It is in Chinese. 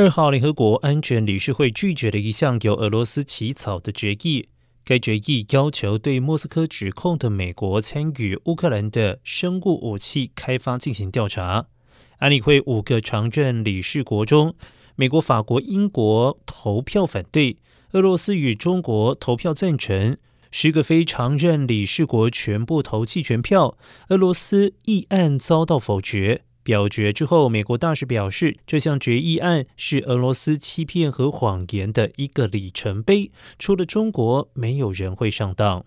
二号，联合国安全理事会拒绝了一项由俄罗斯起草的决议。该决议要求对莫斯科指控的美国参与乌克兰的生物武器开发进行调查。安理会五个常任理事国中，美国、法国、英国投票反对，俄罗斯与中国投票赞成。十个非常任理事国全部投弃权票，俄罗斯议案遭到否决。表决之后，美国大使表示，这项决议案是俄罗斯欺骗和谎言的一个里程碑。除了中国，没有人会上当。